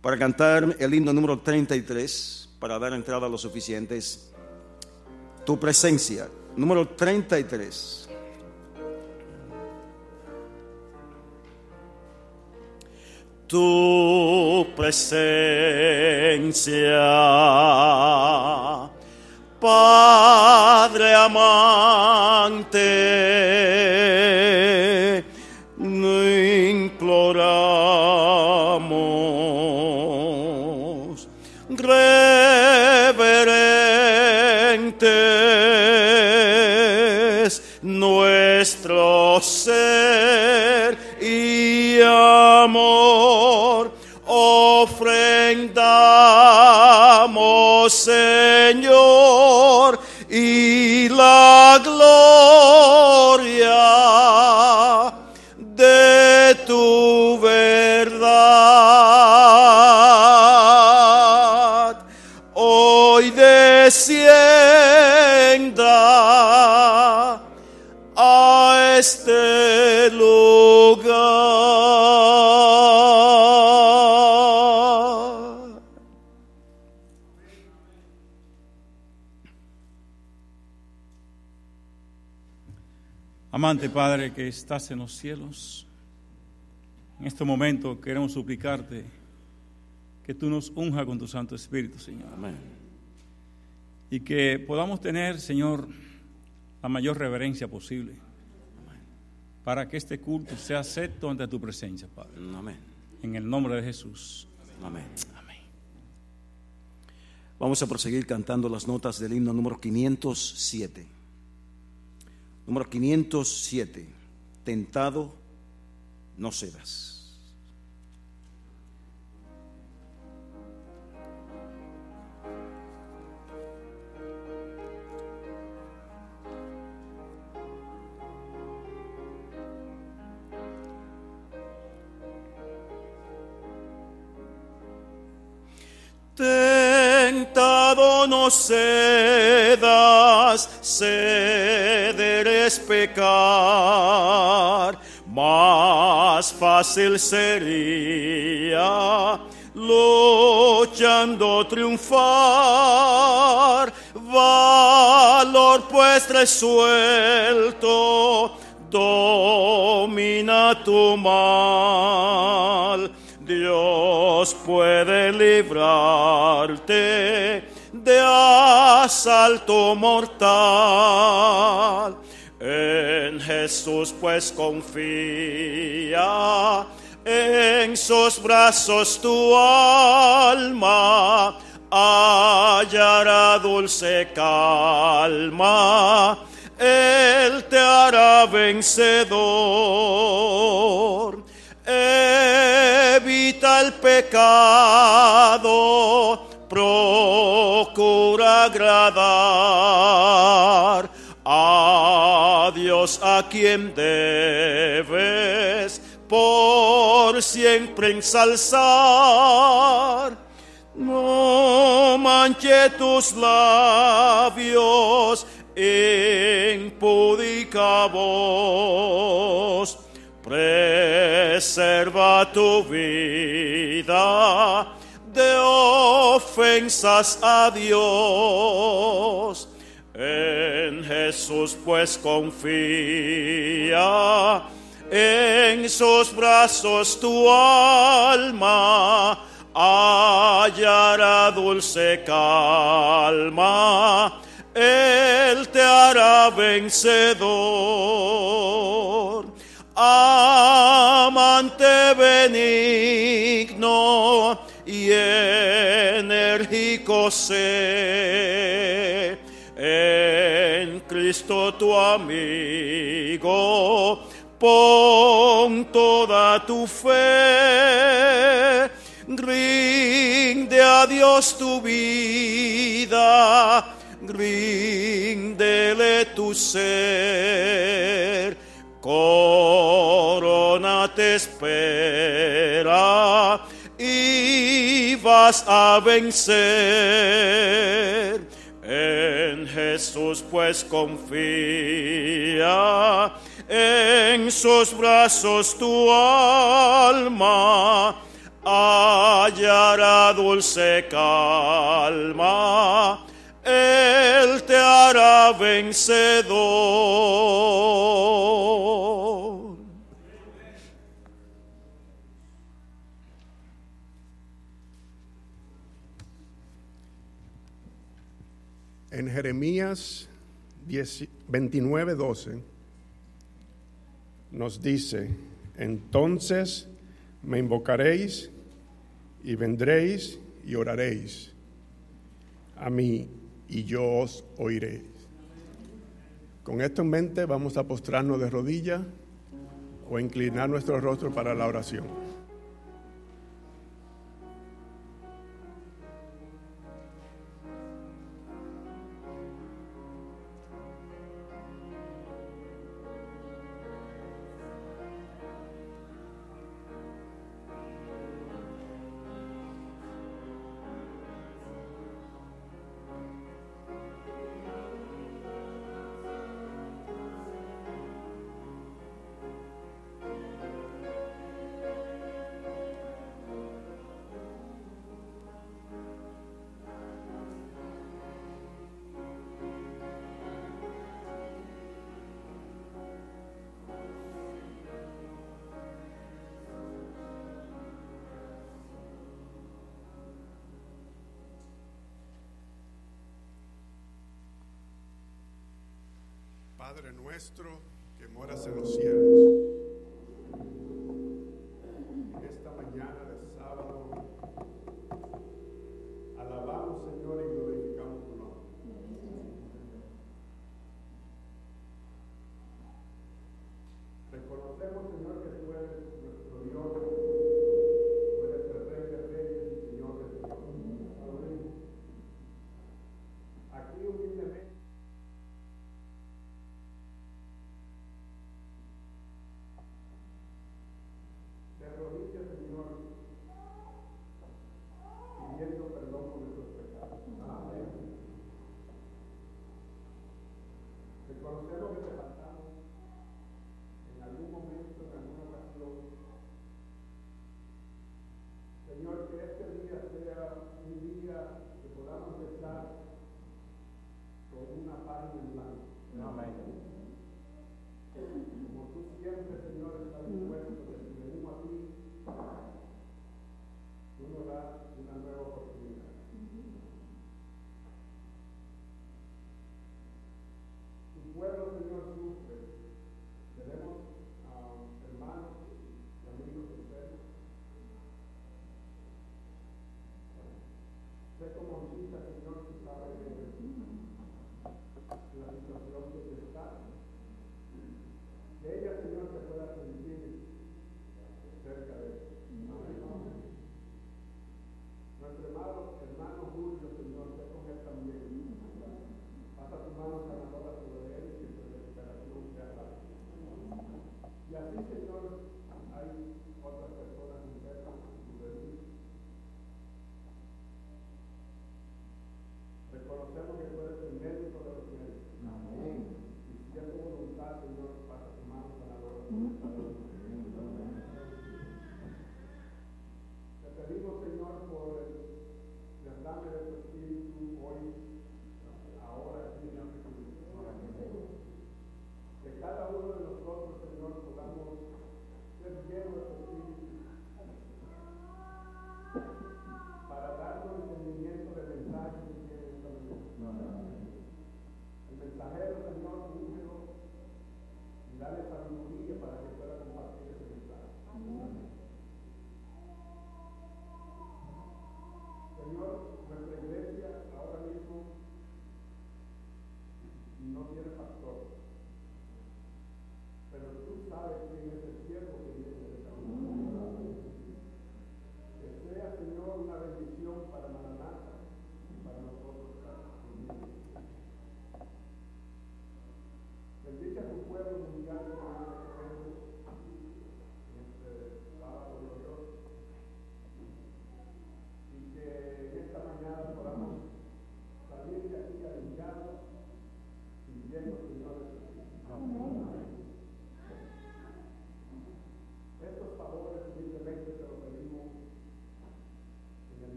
para cantar el himno número 33, para dar entrada a los suficientes. Tu presencia, número 33. Tu presencia, Padre amante, fosse Padre que estás en los cielos, en este momento queremos suplicarte que tú nos unja con tu Santo Espíritu, Señor. Amén. Y que podamos tener, Señor, la mayor reverencia posible para que este culto sea acepto ante tu presencia, Padre. Amén. En el nombre de Jesús. Amén. Amén. Vamos a proseguir cantando las notas del himno número 507. Número 507. Tentado no serás. Tentado no cedas, ceder es pecar. Más fácil sería luchando triunfar. Valor pues resuelto, domina tu mal. Dios puede librarte de asalto mortal. Jesús pues confía, en sus brazos tu alma hallará dulce calma. Él te hará vencedor evita el pecado, procura agradar A quien debes por siempre ensalzar. No manche tus labios, impúdica voz preserva tu vida de ofensas a Dios. En Jesús pues confía, en sus brazos tu alma. Hallará dulce calma. Él te hará vencedor. Amante benigno y enérgico sé en Cristo tu amigo pon toda tu fe rinde a Dios tu vida ríndele tu ser corona te espera y vas a vencer. En Jesús pues confía, en sus brazos tu alma hallará dulce calma, Él te hará vencedor. En Jeremías 10 29, 12 nos dice, entonces me invocaréis y vendréis y oraréis a mí y yo os oiré. Con esto en mente vamos a postrarnos de rodillas o inclinar nuestro rostro para la oración. Nuestro que moras en los cielos, esta mañana de sábado, alabamos Señor y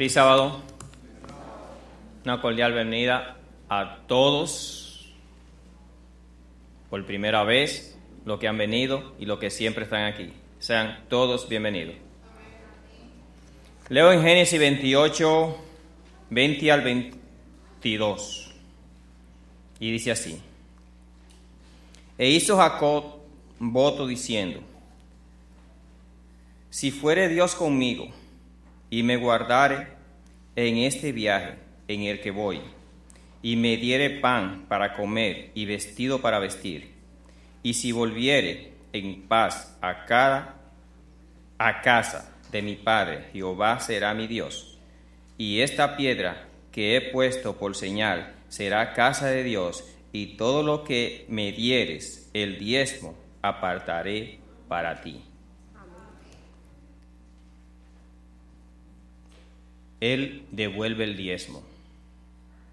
Feliz sábado. Una cordial bienvenida a todos por primera vez, los que han venido y los que siempre están aquí. Sean todos bienvenidos. Leo en Génesis 28, 20 al 22. Y dice así. E hizo Jacob voto diciendo, si fuere Dios conmigo y me guardare en este viaje en el que voy, y me diere pan para comer y vestido para vestir, y si volviere en paz a cada a casa de mi padre, Jehová será mi Dios, y esta piedra que he puesto por señal será casa de Dios, y todo lo que me dieres el diezmo apartaré para ti. Él devuelve el diezmo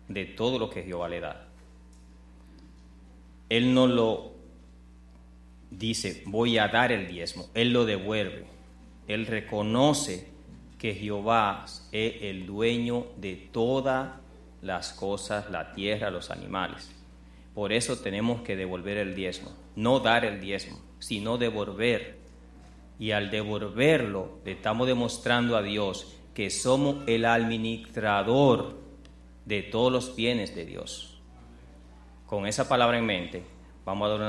de todo lo que Jehová le da. Él no lo dice, voy a dar el diezmo, Él lo devuelve. Él reconoce que Jehová es el dueño de todas las cosas, la tierra, los animales. Por eso tenemos que devolver el diezmo, no dar el diezmo, sino devolver. Y al devolverlo, le estamos demostrando a Dios que somos el administrador de todos los bienes de Dios. Con esa palabra en mente, vamos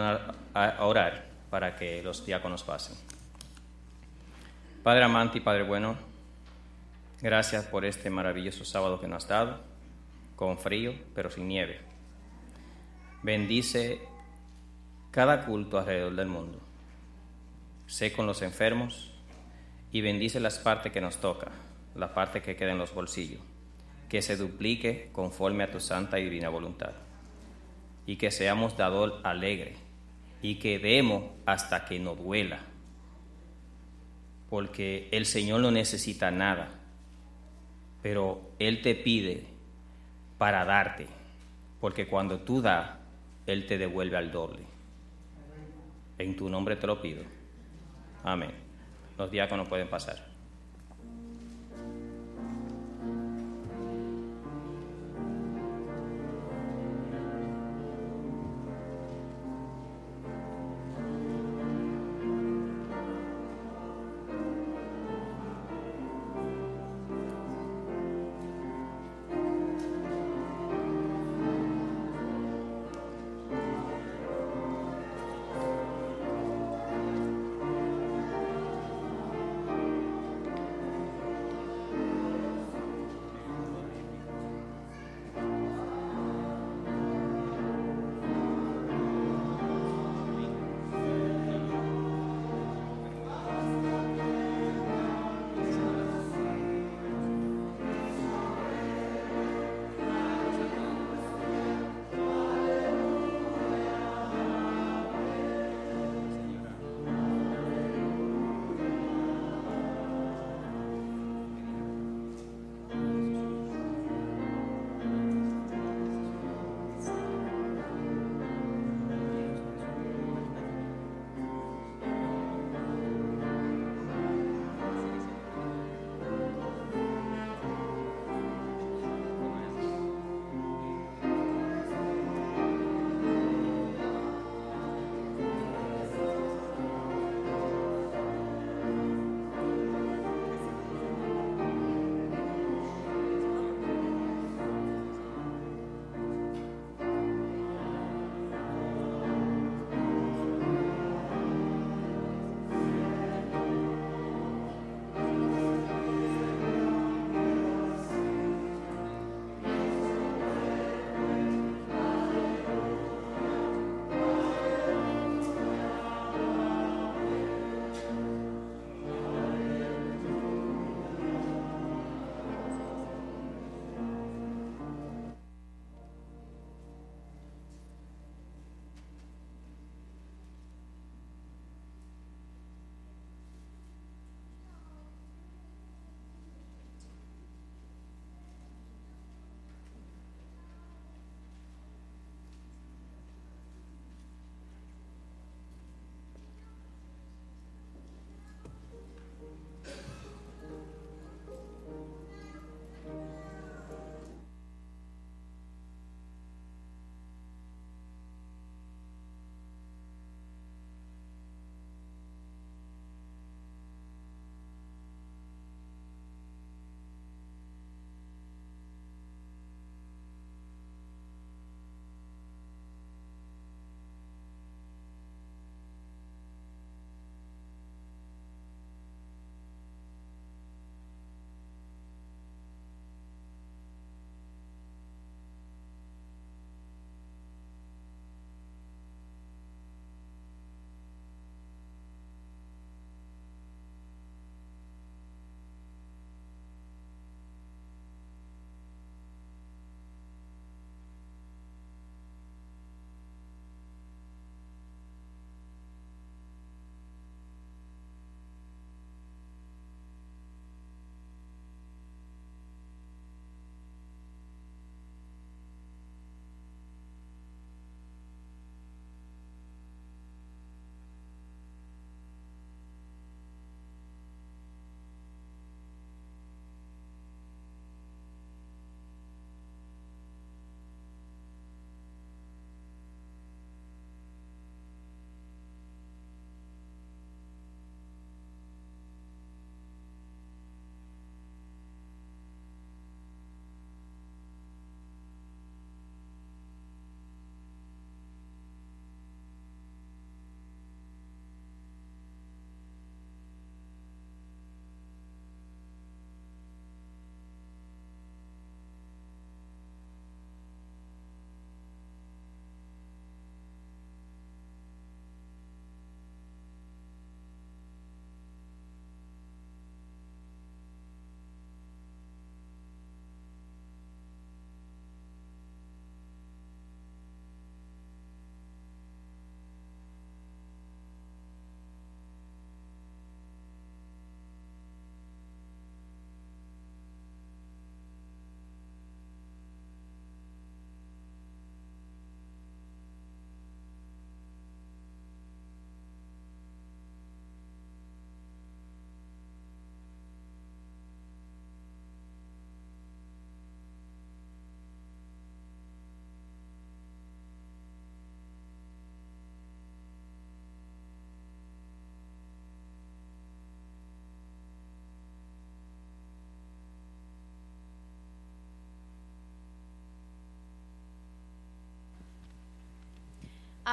a orar, para que los diáconos pasen. Padre amante y Padre bueno, gracias por este maravilloso sábado que nos has dado, con frío pero sin nieve. Bendice cada culto alrededor del mundo. Sé con los enfermos y bendice las partes que nos toca la parte que queda en los bolsillos, que se duplique conforme a tu santa y divina voluntad, y que seamos dador alegre, y que demos hasta que nos duela, porque el Señor no necesita nada, pero Él te pide para darte, porque cuando tú das, Él te devuelve al doble. En tu nombre te lo pido. Amén. Los diáconos pueden pasar.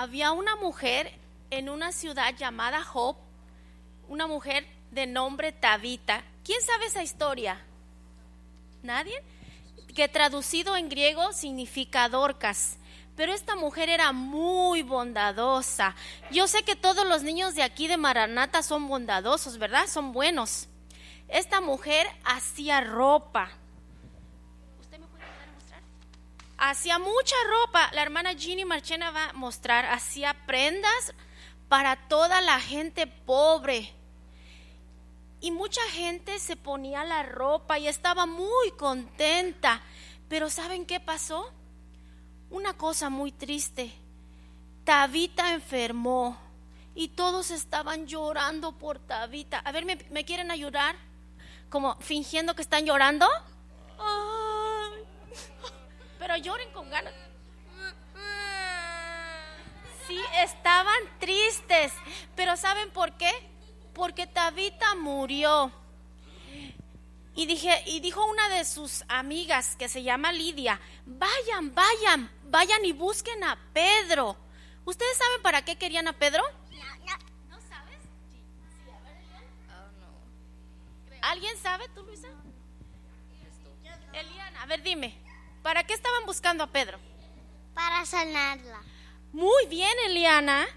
Había una mujer en una ciudad llamada Job, una mujer de nombre Tabita. ¿Quién sabe esa historia? ¿Nadie? Que traducido en griego significa Dorcas. Pero esta mujer era muy bondadosa. Yo sé que todos los niños de aquí de Maranata son bondadosos, ¿verdad? Son buenos. Esta mujer hacía ropa. Hacía mucha ropa. La hermana Ginny Marchena va a mostrar. Hacía prendas para toda la gente pobre. Y mucha gente se ponía la ropa y estaba muy contenta. Pero ¿saben qué pasó? Una cosa muy triste. Tabita enfermó y todos estaban llorando por Tabita. A ver, ¿me, quieren ayudar? Como fingiendo que están llorando. Ay. Pero lloren con ganas. Sí, estaban tristes. Pero ¿saben por qué? Porque Tabita murió. Y, dije, y dijo una de sus amigas que se llama Lidia, vayan, vayan, vayan y busquen a Pedro. ¿Ustedes saben para qué querían a Pedro? No, sabes? ¿Alguien sabe tú, Luisa? Eliana, a ver, dime, ¿para qué estaban buscando a Pedro? Para sanarla. Muy bien, Eliana.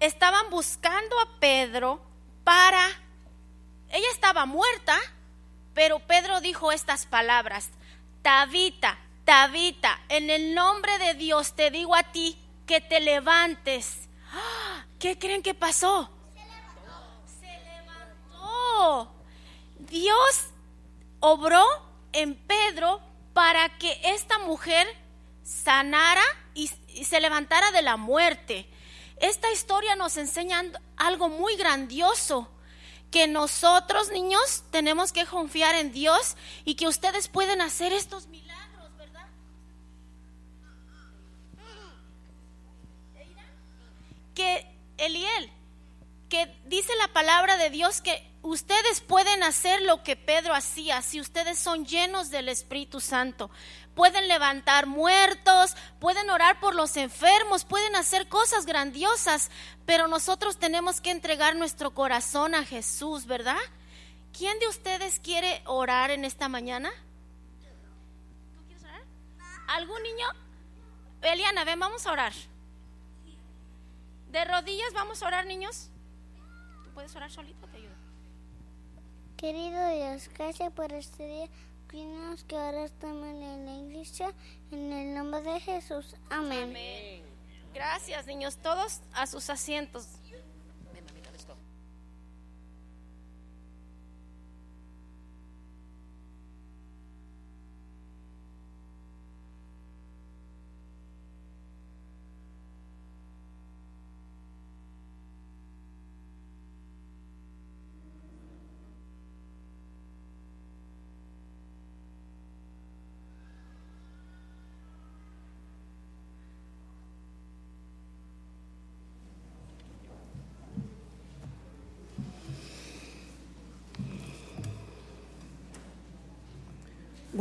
Estaban buscando a Pedro para... Ella estaba muerta, pero Pedro dijo estas palabras. Tabita, Tabita, en el nombre de Dios te digo a ti que te levantes. ¡Ah! ¿Qué creen que pasó? Se levantó. Dios obró en Pedro para que esta mujer sanara y, se levantara de la muerte. Esta historia nos enseña algo muy grandioso, que nosotros niños tenemos que confiar en Dios y que ustedes pueden hacer estos milagros, ¿verdad? Que Eliel, que dice la palabra de Dios que ustedes pueden hacer lo que Pedro hacía si ustedes son llenos del Espíritu Santo. Pueden levantar muertos, pueden orar por los enfermos, pueden hacer cosas grandiosas, pero nosotros tenemos que entregar nuestro corazón a Jesús, ¿verdad? ¿Quién de ustedes quiere orar en esta mañana? ¿Tú quieres orar? ¿Algún niño? Eliana, ven, vamos a orar. De rodillas vamos a orar, niños. ¿Tú puedes orar solito? Querido Dios, gracias por este día. Que ahora estamos en la iglesia. En el nombre de Jesús. Amén. Amén. Gracias, niños. Todos a sus asientos.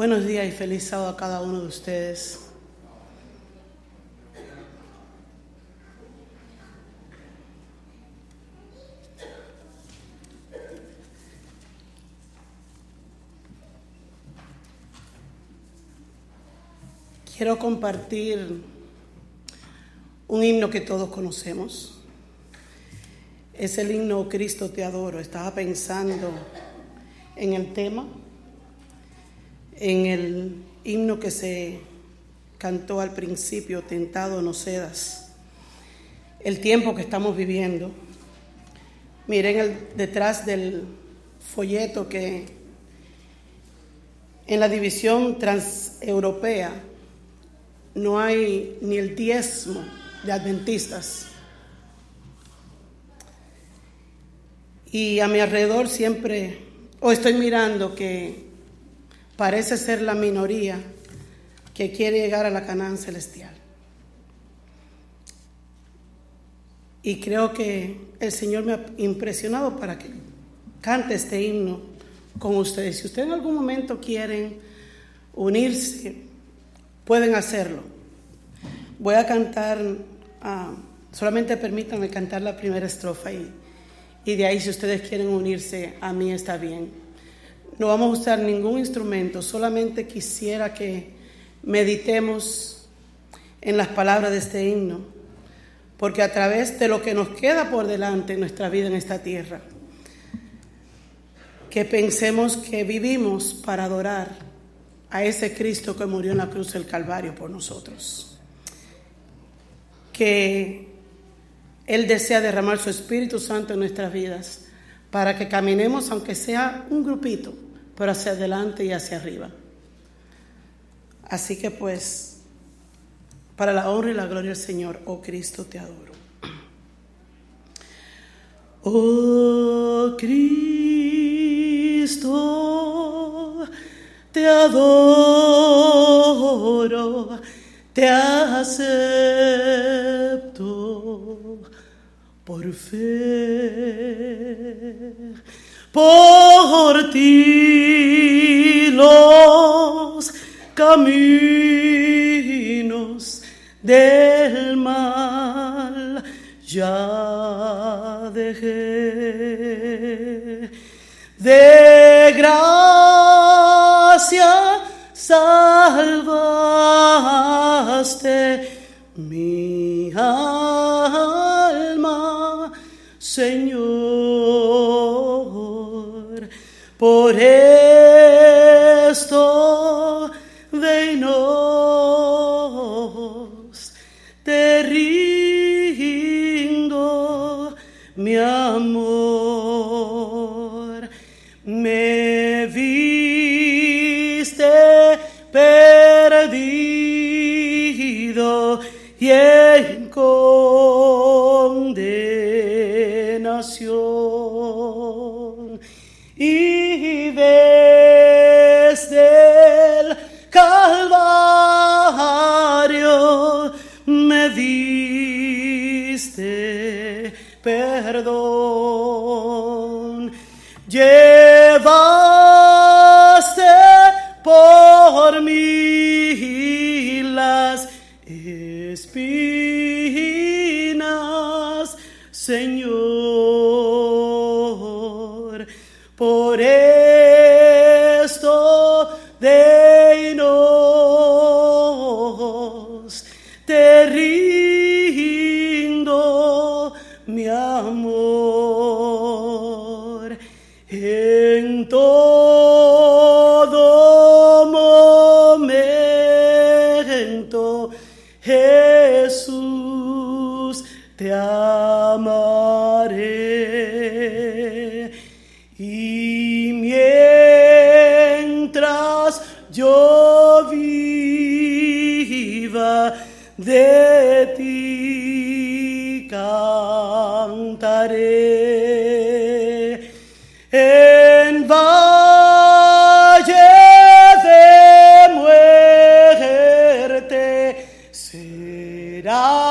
Buenos días y feliz sábado a cada uno de ustedes. Quiero compartir un himno que todos conocemos. Es el himno Cristo te adoro. Estaba pensando en el tema en el himno que se cantó al principio, Tentado no cedas, el tiempo que estamos viviendo. Miren el, detrás del folleto que en la división transeuropea no hay ni el diezmo de adventistas. Y a mi alrededor siempre, o estoy mirando que parece ser la minoría que quiere llegar a la Canaán celestial. Y creo que el Señor me ha impresionado para que cante este himno con ustedes. Si ustedes en algún momento quieren unirse, pueden hacerlo. Voy a cantar ah, solamente permítanme cantar la primera estrofa y, y de ahí si ustedes quieren unirse a mí está bien. No vamos a usar ningún instrumento, solamente quisiera que meditemos en las palabras de este himno, porque a través de lo que nos queda por delante en nuestra vida en esta tierra, que pensemos que vivimos para adorar a ese Cristo que murió en la cruz del Calvario por nosotros. Que Él desea derramar su Espíritu Santo en nuestras vidas para que caminemos, aunque sea un grupito, pero hacia adelante y hacia arriba. Así que pues, para la honra y la gloria del Señor, oh Cristo, te adoro. Oh Cristo, te adoro, te acepto por fe. Por ti los caminos del mal ya dejé. De gracia salvaste Señor. Por esto venos te rindo mi amor. Me viste perdido y condenación. Y desde el Calvario me diste perdón. Llevaste por mí las espinas, Señor. De ti cantaré. En valle de muerte serás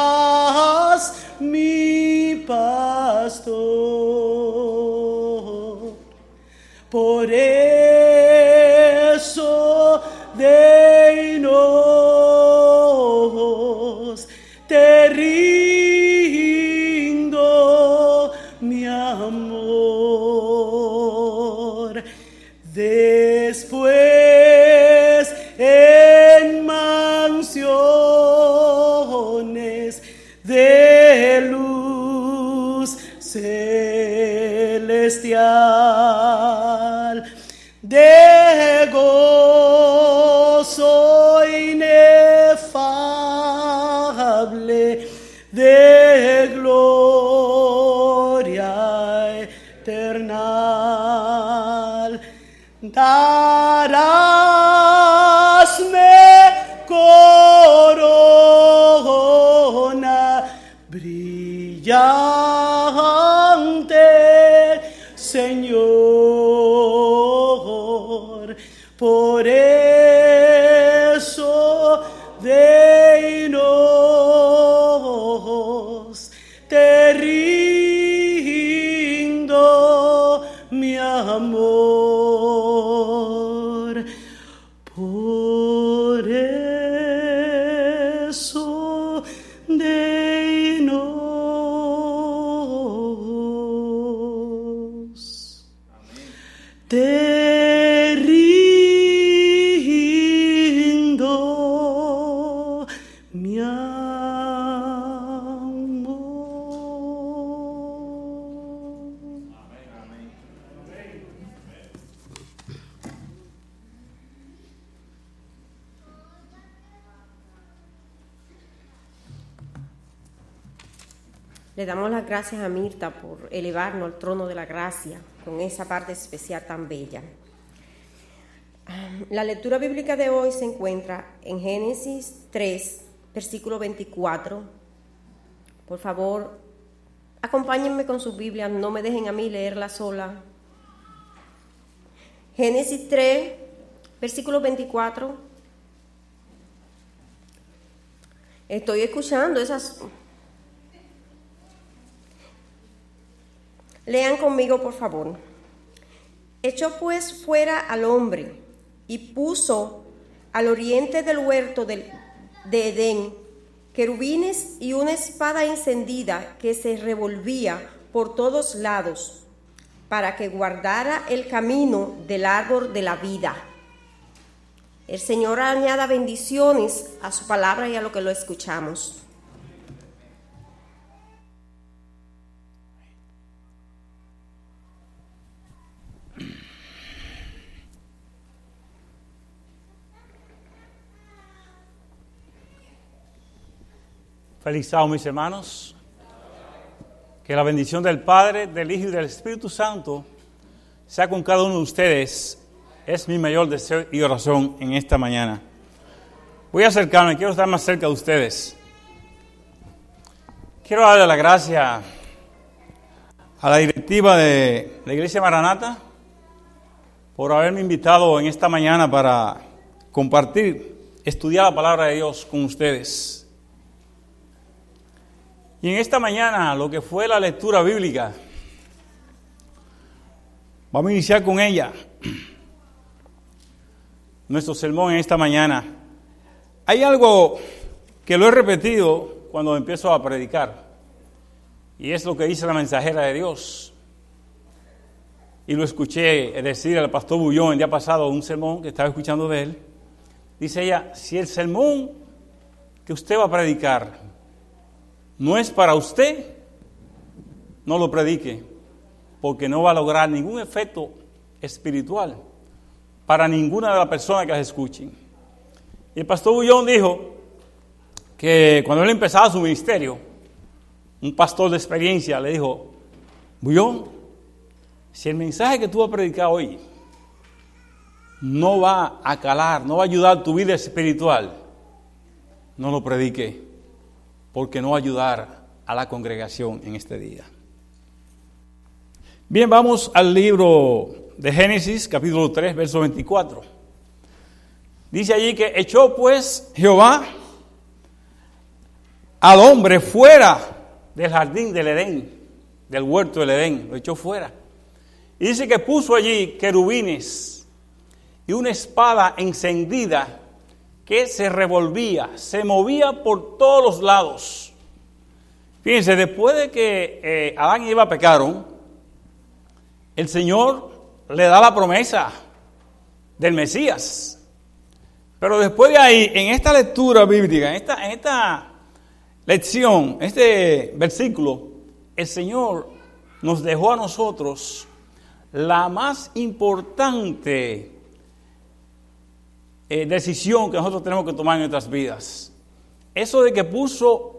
到。Gracias a Mirta por elevarnos al trono de la gracia con esa parte especial tan bella. La lectura bíblica de hoy se encuentra en Génesis 3, versículo 24. Por favor, acompáñenme con su Biblia, no me dejen a mí leerla sola. Génesis 3, versículo 24. Estoy escuchando esas... Lean conmigo, por favor. Echó pues fuera al hombre y puso al oriente del huerto de Edén querubines y una espada encendida que se revolvía por todos lados para que guardara el camino del árbol de la vida. El Señor añada bendiciones a su palabra y a lo que lo escuchamos. Feliz sábado, mis hermanos. Que la bendición del Padre, del Hijo y del Espíritu Santo sea con cada uno de ustedes. Es mi mayor deseo y oración en esta mañana. Voy a acercarme, quiero estar más cerca de ustedes. Quiero darle la gracia a la directiva de la Iglesia Maranata por haberme invitado en esta mañana para compartir, estudiar la palabra de Dios con ustedes. Y en esta mañana, lo que fue la lectura bíblica, vamos a iniciar con ella. Nuestro sermón en esta mañana. Hay algo que lo he repetido cuando empiezo a predicar, y es lo que dice la mensajera de Dios. Y lo escuché decir al pastor Bullón el día pasado, un sermón que estaba escuchando de él. Dice ella, si el sermón que usted va a predicar no es para usted, no lo predique, porque no va a lograr ningún efecto espiritual para ninguna de las personas que las escuchen. Y el pastor Bullón dijo que cuando él empezaba su ministerio, un pastor de experiencia le dijo, Bullón, si el mensaje que tú vas a predicar hoy no va a calar, no va a ayudar tu vida espiritual, no lo predique porque no ayudar a la congregación en este día. Bien, vamos al libro de Génesis, capítulo 3, verso 24. Dice allí que echó pues Jehová al hombre fuera del jardín del Edén, del huerto del Edén, lo echó fuera. Y dice que puso allí querubines y una espada encendida que se revolvía, se movía por todos los lados. Fíjense, después de que eh, Adán y Eva pecaron, el Señor le da la promesa del Mesías. Pero después de ahí, en esta lectura bíblica, en esta, en esta lección, este versículo, el Señor nos dejó a nosotros la más importante eh, decisión que nosotros tenemos que tomar en nuestras vidas. Eso de que puso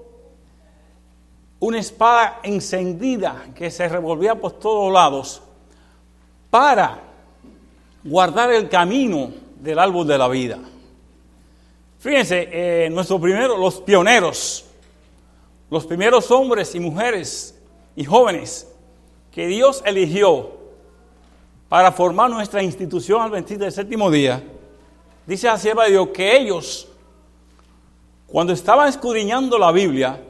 una espada encendida que se revolvía por todos lados para guardar el camino del árbol de la vida. Fíjense, eh, nuestros primeros, los pioneros, los primeros hombres y mujeres y jóvenes que Dios eligió para formar nuestra institución adventista del séptimo día, dice la sierva de Dios que ellos, cuando estaban escudriñando la Biblia,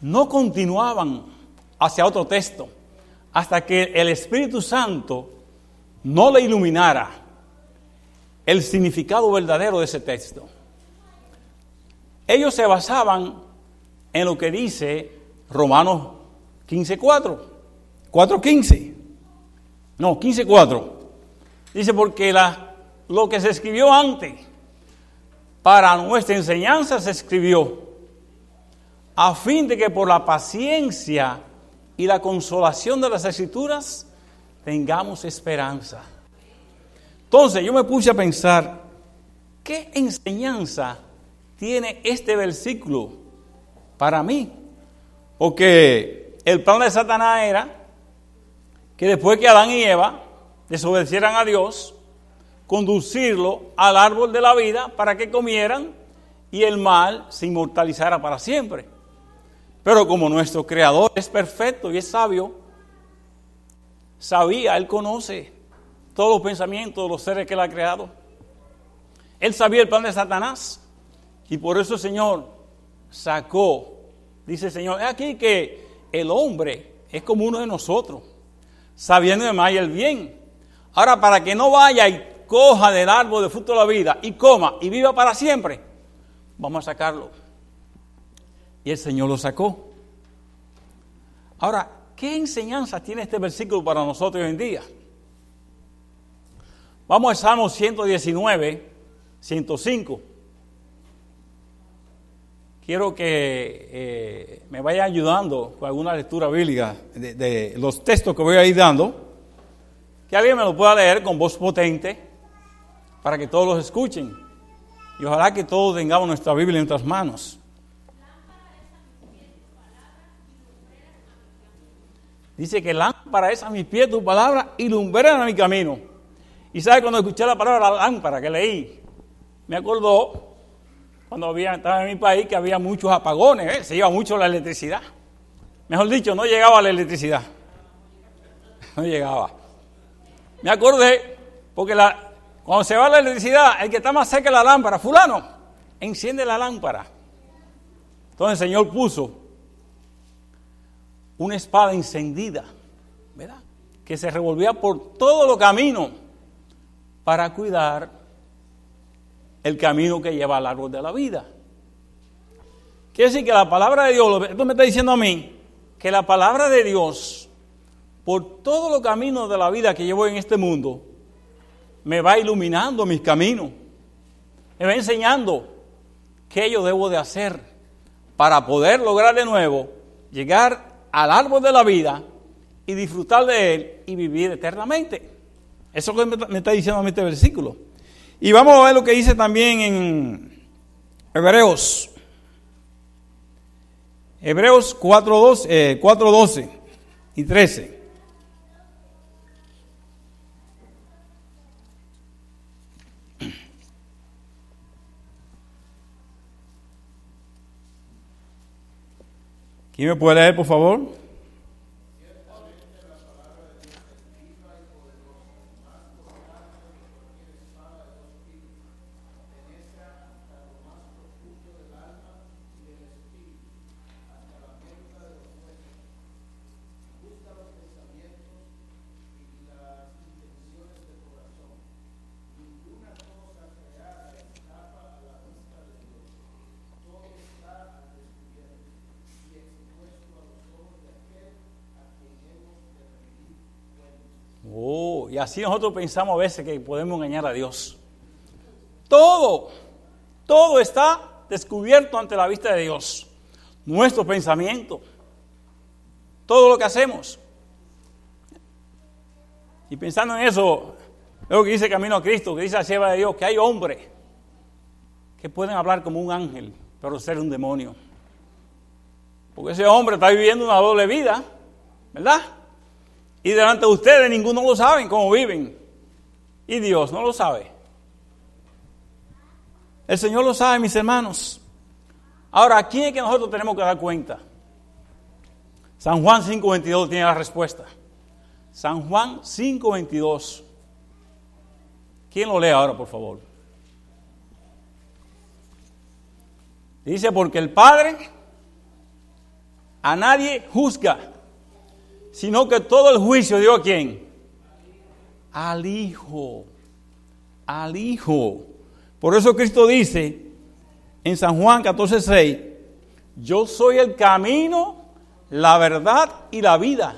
no continuaban hacia otro texto hasta que el Espíritu Santo no le iluminara el significado verdadero de ese texto. Ellos se basaban en lo que dice Romanos 15.4, 4.15, no, 15.4. Dice porque la lo que se escribió antes para nuestra enseñanza se escribió a fin de que por la paciencia y la consolación de las escrituras tengamos esperanza. Entonces yo me puse a pensar, ¿qué enseñanza tiene este versículo para mí? Porque el plan de Satanás era que después que Adán y Eva desobedecieran a Dios, conducirlo al árbol de la vida para que comieran y el mal se inmortalizara para siempre. Pero como nuestro creador es perfecto y es sabio, sabía, él conoce todos los pensamientos de los seres que él ha creado. Él sabía el plan de Satanás y por eso el Señor sacó, dice el Señor, es aquí que el hombre es como uno de nosotros, sabiendo de mal y el bien. Ahora, para que no vaya y coja del árbol de fruto de la vida y coma y viva para siempre, vamos a sacarlo. Y el Señor lo sacó. Ahora, ¿qué enseñanza tiene este versículo para nosotros hoy en día? Vamos al Salmo 119, 105. Quiero que eh, me vaya ayudando con alguna lectura bíblica de, de los textos que voy a ir dando. Que alguien me lo pueda leer con voz potente para que todos los escuchen. Y ojalá que todos tengamos nuestra Biblia en nuestras manos. Dice que lámpara es a mis pies tu palabra y lumbrera a mi camino. Y sabe cuando escuché la palabra lámpara que leí, me acordó cuando había, estaba en mi país que había muchos apagones, ¿eh? se iba mucho la electricidad. Mejor dicho, no llegaba la electricidad. No llegaba. Me acordé porque la, cuando se va la electricidad, el que está más cerca de la lámpara, fulano, enciende la lámpara. Entonces el Señor puso una espada encendida, ¿verdad? Que se revolvía por todo los caminos para cuidar el camino que lleva al árbol de la vida. Quiere decir que la palabra de Dios, esto me está diciendo a mí, que la palabra de Dios, por todos los caminos de la vida que llevo en este mundo, me va iluminando mis caminos, me va enseñando qué yo debo de hacer para poder lograr de nuevo llegar al árbol de la vida y disfrutar de él y vivir eternamente. Eso que me está diciendo a este versículo. Y vamos a ver lo que dice también en Hebreos. Hebreos 4.12 eh, 4, y 13. ¿Quién me puede leer, por favor? Oh, así nosotros pensamos a veces que podemos engañar a Dios. Todo, todo está descubierto ante la vista de Dios. Nuestro pensamiento, todo lo que hacemos. Y pensando en eso, lo que dice Camino a Cristo, que dice la sierva de Dios, que hay hombres que pueden hablar como un ángel, pero ser un demonio. Porque ese hombre está viviendo una doble vida, ¿verdad? Y delante de ustedes ninguno lo sabe cómo viven. Y Dios no lo sabe. El Señor lo sabe, mis hermanos. Ahora, aquí es que nosotros tenemos que dar cuenta. San Juan 5.22 tiene la respuesta. San Juan 5.22. ¿Quién lo lee ahora, por favor? Dice, porque el Padre a nadie juzga, sino que todo el juicio dio a quién? Al Hijo. Al Hijo. Por eso Cristo dice en San Juan 14:6, yo soy el camino, la verdad y la vida.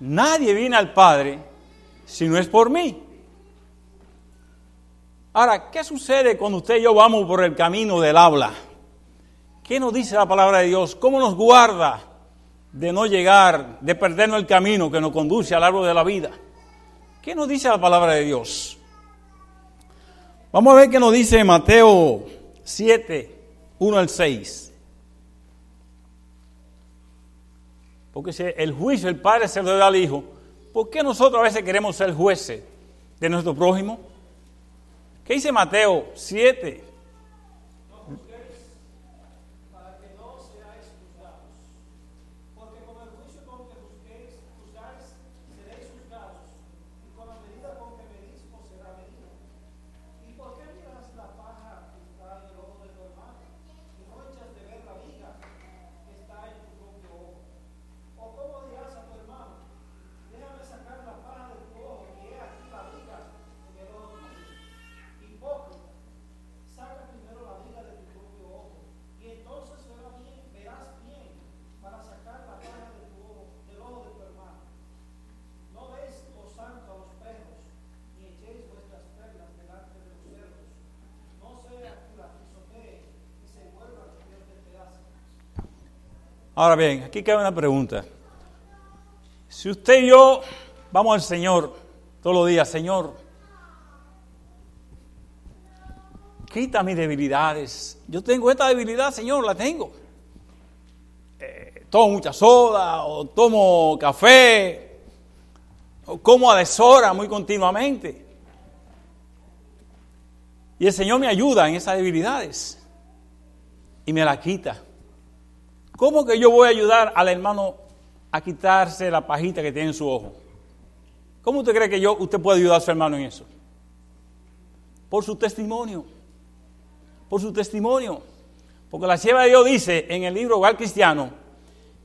Nadie viene al Padre si no es por mí. Ahora, ¿qué sucede cuando usted y yo vamos por el camino del habla? ¿Qué nos dice la palabra de Dios? ¿Cómo nos guarda de no llegar, de perdernos el camino que nos conduce al árbol de la vida? ¿Qué nos dice la palabra de Dios? Vamos a ver qué nos dice Mateo 7, 1 al 6. Porque si el juicio el Padre se lo da al Hijo, ¿por qué nosotros a veces queremos ser jueces de nuestro prójimo? ¿Qué dice Mateo 7? Ahora bien, aquí cabe una pregunta. Si usted y yo vamos al Señor todos los días, Señor, quita mis debilidades. Yo tengo esta debilidad, Señor, la tengo. Eh, tomo mucha soda, o tomo café, o como a deshora muy continuamente. Y el Señor me ayuda en esas debilidades y me la quita. ¿Cómo que yo voy a ayudar al hermano a quitarse la pajita que tiene en su ojo? ¿Cómo usted cree que yo, usted puede ayudar a su hermano en eso? Por su testimonio. Por su testimonio. Porque la sierva de Dios dice en el libro Hogar Cristiano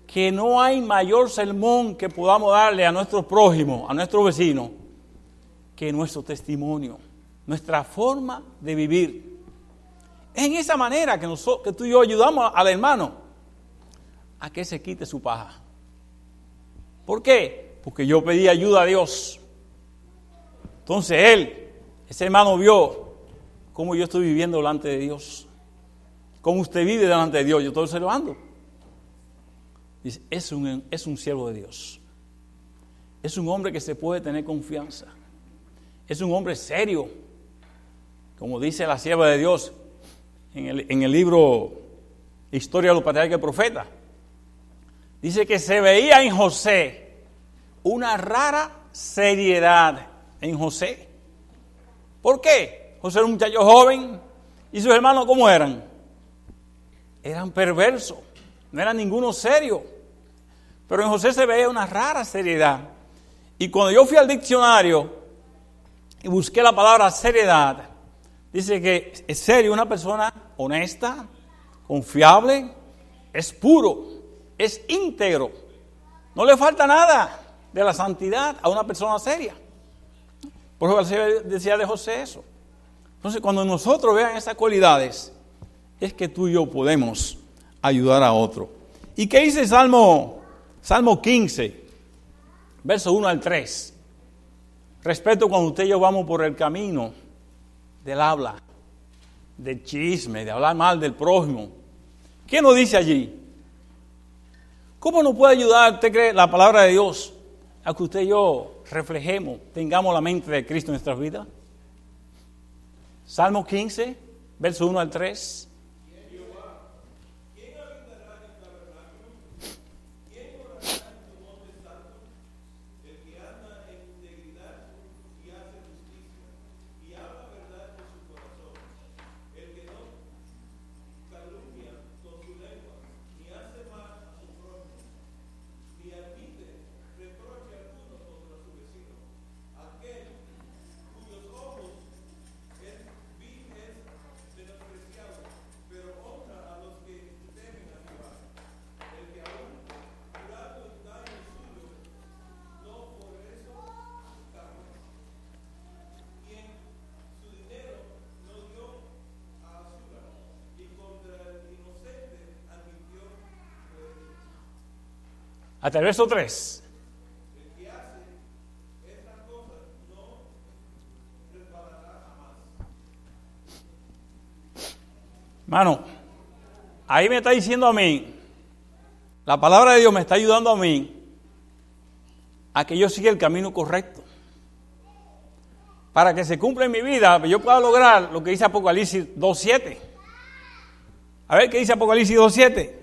que no hay mayor sermón que podamos darle a nuestros prójimos, a nuestros vecinos, que nuestro testimonio, nuestra forma de vivir. Es en esa manera que, nosotros, que tú y yo ayudamos al hermano a que se quite su paja. ¿Por qué? Porque yo pedí ayuda a Dios. Entonces él, ese hermano vio cómo yo estoy viviendo delante de Dios. Cómo usted vive delante de Dios. Yo estoy observando. Dice, es un, es un siervo de Dios. Es un hombre que se puede tener confianza. Es un hombre serio. Como dice la sierva de Dios en el, en el libro Historia de los Patriarcas y Profetas. Dice que se veía en José una rara seriedad en José. ¿Por qué? José era un muchacho joven y sus hermanos ¿cómo eran? Eran perversos, no eran ninguno serio. Pero en José se veía una rara seriedad. Y cuando yo fui al diccionario y busqué la palabra seriedad, dice que es serio una persona honesta, confiable, es puro es íntegro. No le falta nada de la santidad a una persona seria. Por eso decía de José eso. Entonces, cuando nosotros vean esas cualidades, es que tú y yo podemos ayudar a otro. ¿Y qué dice Salmo, Salmo 15, verso 1 al 3? Respeto cuando usted y yo vamos por el camino del habla, del chisme, de hablar mal del prójimo. ¿Qué nos dice allí? ¿Cómo nos puede ayudar, usted cree, la palabra de Dios a que usted y yo reflejemos, tengamos la mente de Cristo en nuestras vidas? Salmo 15, verso 1 al 3. Hasta el verso 3. Hermano, ahí me está diciendo a mí, la palabra de Dios me está ayudando a mí a que yo siga el camino correcto. Para que se cumpla en mi vida, yo pueda lograr lo que dice Apocalipsis 2.7. A ver qué dice Apocalipsis 2.7.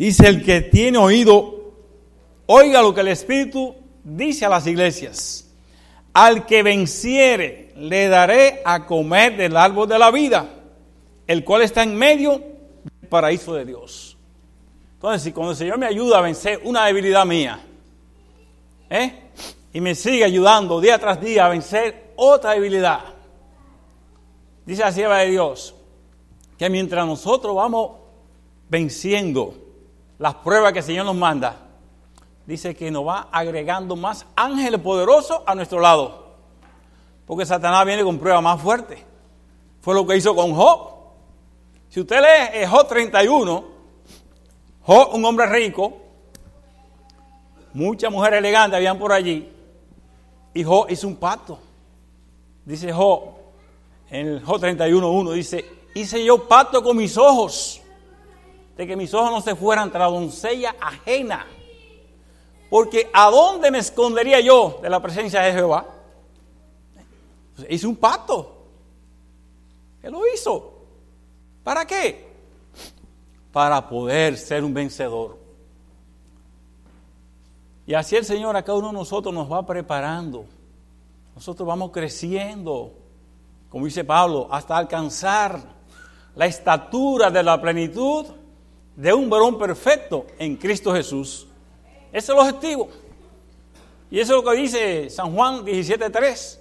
Dice el que tiene oído, oiga lo que el Espíritu dice a las iglesias. Al que venciere, le daré a comer del árbol de la vida, el cual está en medio del paraíso de Dios. Entonces, si cuando el Señor me ayuda a vencer una debilidad mía, ¿eh? y me sigue ayudando día tras día a vencer otra debilidad, dice la sierva de Dios, que mientras nosotros vamos venciendo las pruebas que el Señor nos manda, dice que nos va agregando más ángeles poderosos a nuestro lado. Porque Satanás viene con pruebas más fuertes. Fue lo que hizo con Job. Si usted lee Job 31, Job, un hombre rico, muchas mujeres elegantes habían por allí, y Job hizo un pacto. Dice Job, en el Job 31.1, dice, hice yo pacto con mis ojos, de que mis ojos no se fueran tras doncella ajena. Porque ¿a dónde me escondería yo de la presencia de Jehová? Hice un pacto. Él lo hizo. ¿Para qué? Para poder ser un vencedor. Y así el Señor a cada uno de nosotros nos va preparando. Nosotros vamos creciendo, como dice Pablo, hasta alcanzar la estatura de la plenitud de un varón perfecto en Cristo Jesús. Ese es el objetivo. Y eso es lo que dice San Juan 17.3.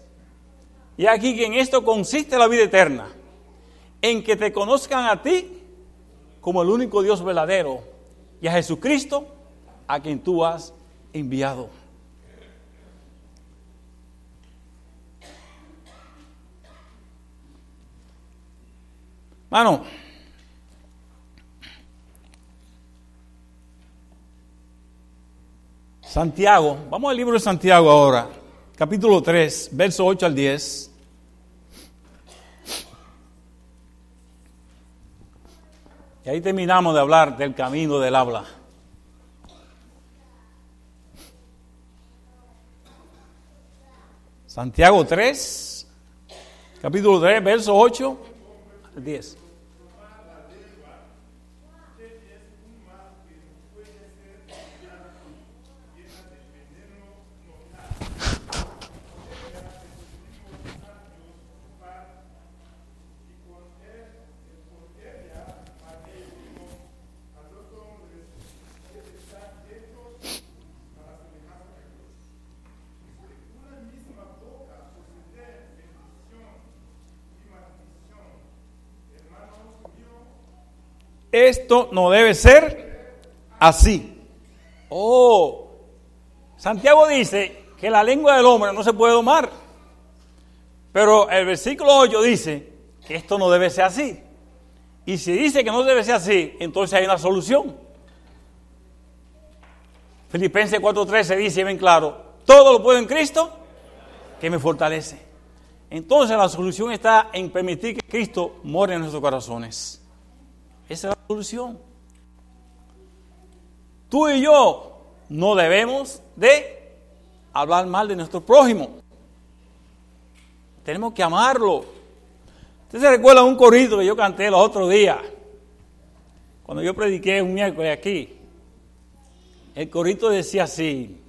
Y aquí que en esto consiste la vida eterna, en que te conozcan a ti como el único Dios verdadero y a Jesucristo a quien tú has enviado. Mano, Santiago, vamos al libro de Santiago ahora, capítulo 3, verso 8 al 10. Y ahí terminamos de hablar del camino del habla. Santiago 3, capítulo 3, verso 8 al 10. Esto no debe ser así. Oh, Santiago dice que la lengua del hombre no se puede domar. Pero el versículo 8 dice que esto no debe ser así. Y si dice que no debe ser así, entonces hay una solución. Filipenses 4:13 dice bien claro, todo lo puedo en Cristo que me fortalece. Entonces la solución está en permitir que Cristo more en nuestros corazones. Esa es la solución. Tú y yo no debemos de hablar mal de nuestro prójimo. Tenemos que amarlo. Usted se recuerda un corrido que yo canté los otros días, cuando yo prediqué un miércoles aquí. El corito decía así,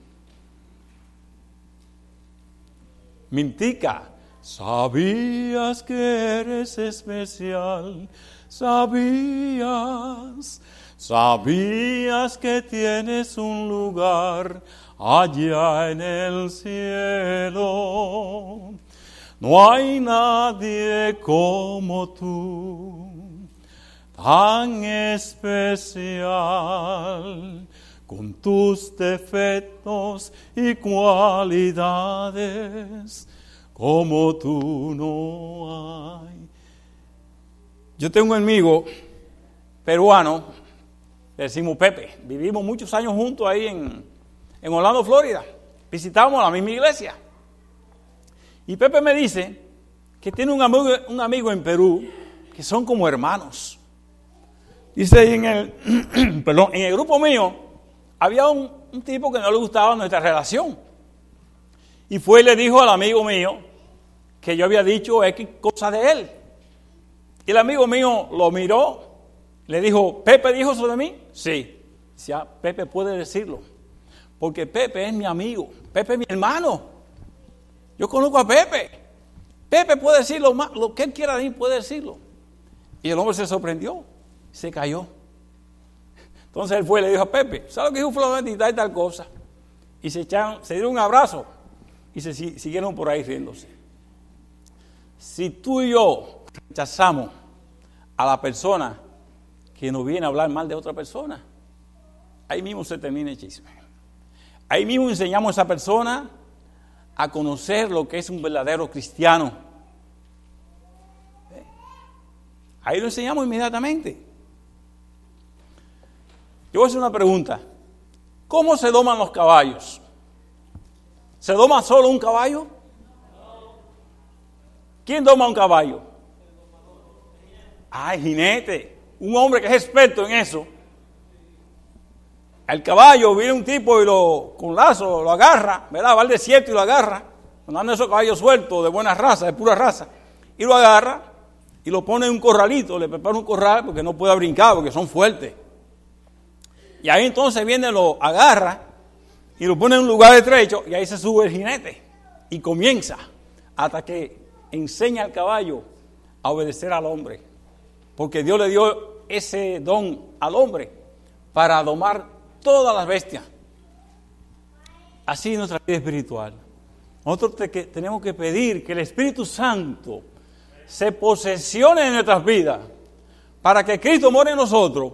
Mintica, sabías que eres especial sabías, sabías que tienes un lugar allá en el cielo. No hay nadie como tú, tan especial, con tus defectos y cualidades, como tú no hay. Yo tengo un amigo peruano, le decimos Pepe, vivimos muchos años juntos ahí en, en Orlando, Florida. Visitamos la misma iglesia. Y Pepe me dice que tiene un amigo, un amigo en Perú que son como hermanos. Dice en el, perdón, en el grupo mío había un, un, tipo que no le gustaba nuestra relación. Y fue y le dijo al amigo mío que yo había dicho X cosa de él. Y el amigo mío lo miró, le dijo, ¿Pepe dijo eso de mí? Sí. Decía, Pepe puede decirlo, porque Pepe es mi amigo, Pepe es mi hermano. Yo conozco a Pepe. Pepe puede decir lo, más, lo que él quiera de mí, puede decirlo. Y el hombre se sorprendió, se cayó. Entonces él fue y le dijo a Pepe, ¿sabes lo que dijo fulano y tal, tal cosa? Y se, echaron, se dieron un abrazo y se si- siguieron por ahí riéndose. Si tú y yo rechazamos a la persona que nos viene a hablar mal de otra persona, ahí mismo se termina el chisme. Ahí mismo enseñamos a esa persona a conocer lo que es un verdadero cristiano. ¿Eh? Ahí lo enseñamos inmediatamente. Yo voy a hacer una pregunta. ¿Cómo se doman los caballos? ¿Se doma solo un caballo? ¿Quién doma un caballo? Ah, el jinete. Un hombre que es experto en eso. El caballo viene un tipo y lo con lazo lo agarra, ¿verdad? Va al desierto y lo agarra. Cuando andan esos caballos sueltos, de buena raza, de pura raza. Y lo agarra y lo pone en un corralito, le prepara un corral porque no puede brincar, porque son fuertes. Y ahí entonces viene, lo agarra y lo pone en un lugar estrecho y ahí se sube el jinete y comienza hasta que enseña al caballo a obedecer al hombre. Porque Dios le dio ese don al hombre para domar todas las bestias. Así es nuestra vida espiritual. Nosotros que tenemos que pedir que el Espíritu Santo se posesione en nuestras vidas para que Cristo more en nosotros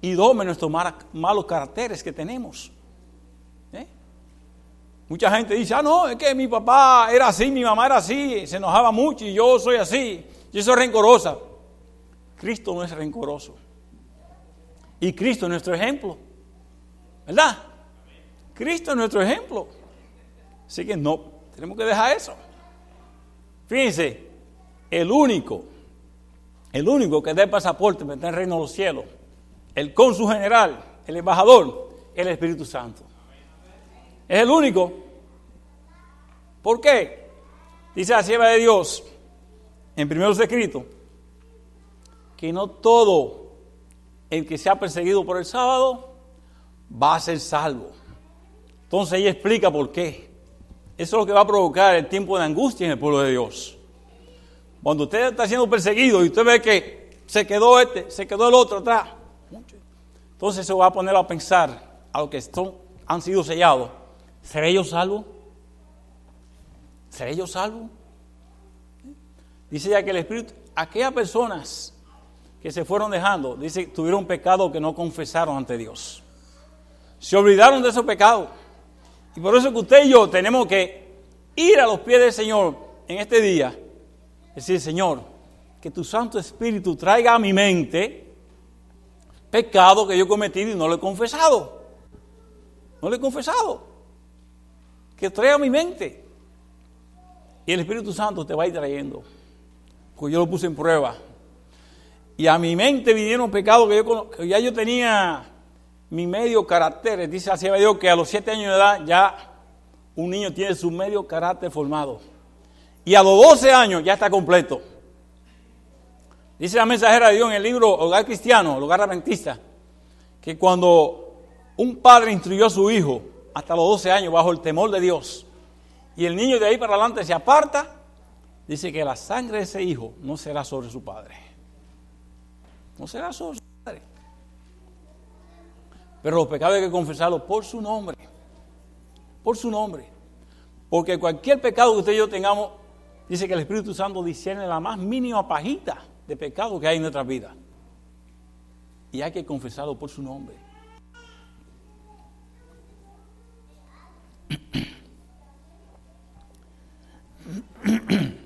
y dome nuestros malos caracteres que tenemos. Mucha gente dice, ah, no, es que mi papá era así, mi mamá era así, se enojaba mucho y yo soy así, yo soy rencorosa. Cristo no es rencoroso. Y Cristo es nuestro ejemplo. ¿Verdad? Cristo es nuestro ejemplo. Así que no, tenemos que dejar eso. Fíjense, el único, el único que da el pasaporte para al reino de los cielos, el cónsul general, el embajador, el Espíritu Santo. Es el único. ¿Por qué? Dice la sierva de Dios en primeros escritos que no todo el que sea perseguido por el sábado va a ser salvo. Entonces ella explica por qué. Eso es lo que va a provocar el tiempo de angustia en el pueblo de Dios. Cuando usted está siendo perseguido y usted ve que se quedó este, se quedó el otro atrás, entonces eso va a poner a pensar a los que han sido sellados. ¿Seré yo salvo? ¿Seré yo salvo? Dice ya que el Espíritu, aquellas personas que se fueron dejando, dice, tuvieron pecado que no confesaron ante Dios. Se olvidaron de esos pecados. Y por eso que usted y yo tenemos que ir a los pies del Señor en este día. Decir, Señor, que tu Santo Espíritu traiga a mi mente pecado que yo he cometido y no lo he confesado. No lo he confesado. Que traiga a mi mente. Y el Espíritu Santo te va a ir trayendo. Porque yo lo puse en prueba. Y a mi mente vinieron pecados que, yo, que ya yo tenía mi medio carácter. Dice así Dios que a los siete años de edad ya un niño tiene su medio carácter formado. Y a los 12 años ya está completo. Dice la mensajera de Dios en el libro Hogar Cristiano, el Hogar Adventista, que cuando un padre instruyó a su hijo hasta los 12 años bajo el temor de Dios, y el niño de ahí para adelante se aparta, dice que la sangre de ese hijo no será sobre su padre. No será sobre su padre. Pero los pecados hay que confesarlos por su nombre. Por su nombre. Porque cualquier pecado que usted y yo tengamos, dice que el Espíritu Santo discierne la más mínima pajita de pecado que hay en nuestras vidas. Y hay que confesarlo por su nombre.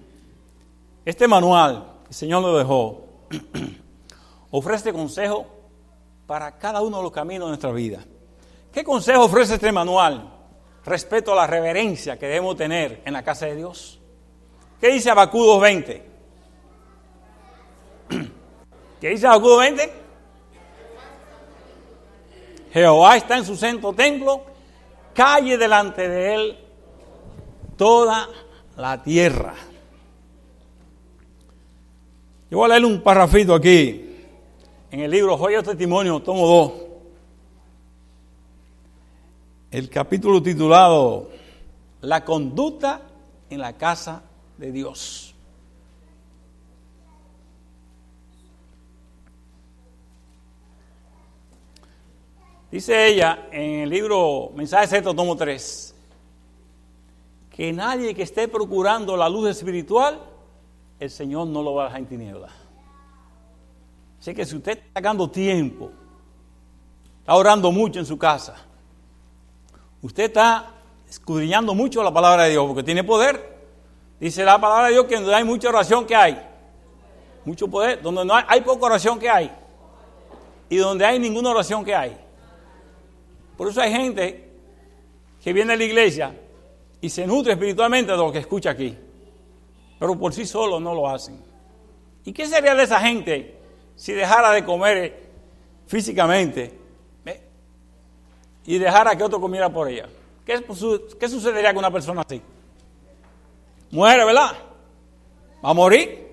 Este manual el Señor nos dejó ofrece consejo para cada uno de los caminos de nuestra vida. ¿Qué consejo ofrece este manual respecto a la reverencia que debemos tener en la casa de Dios? ¿Qué dice Abacú 2.20? ¿Qué dice Abacú 2.20? Jehová está en su santo templo, calle delante de él toda la tierra. Yo voy a leer un parrafito aquí en el libro Joya de Testimonio, tomo 2. el capítulo titulado La conducta en la casa de Dios. Dice ella en el libro Mensaje Sexto, tomo 3, que nadie que esté procurando la luz espiritual, el Señor no lo va a dejar en tinieblas. Así que si usted está sacando tiempo, está orando mucho en su casa, usted está escudriñando mucho la palabra de Dios, porque tiene poder. Dice la palabra de Dios que donde hay mucha oración, que hay? Mucho poder. Donde no hay, hay poca oración, que hay? Y donde hay ninguna oración, que hay? Por eso hay gente que viene a la iglesia y se nutre espiritualmente de lo que escucha aquí, pero por sí solo no lo hacen. ¿Y qué sería de esa gente si dejara de comer físicamente y dejara que otro comiera por ella? ¿Qué, ¿Qué sucedería con una persona así? Muere, ¿verdad? ¿Va a morir?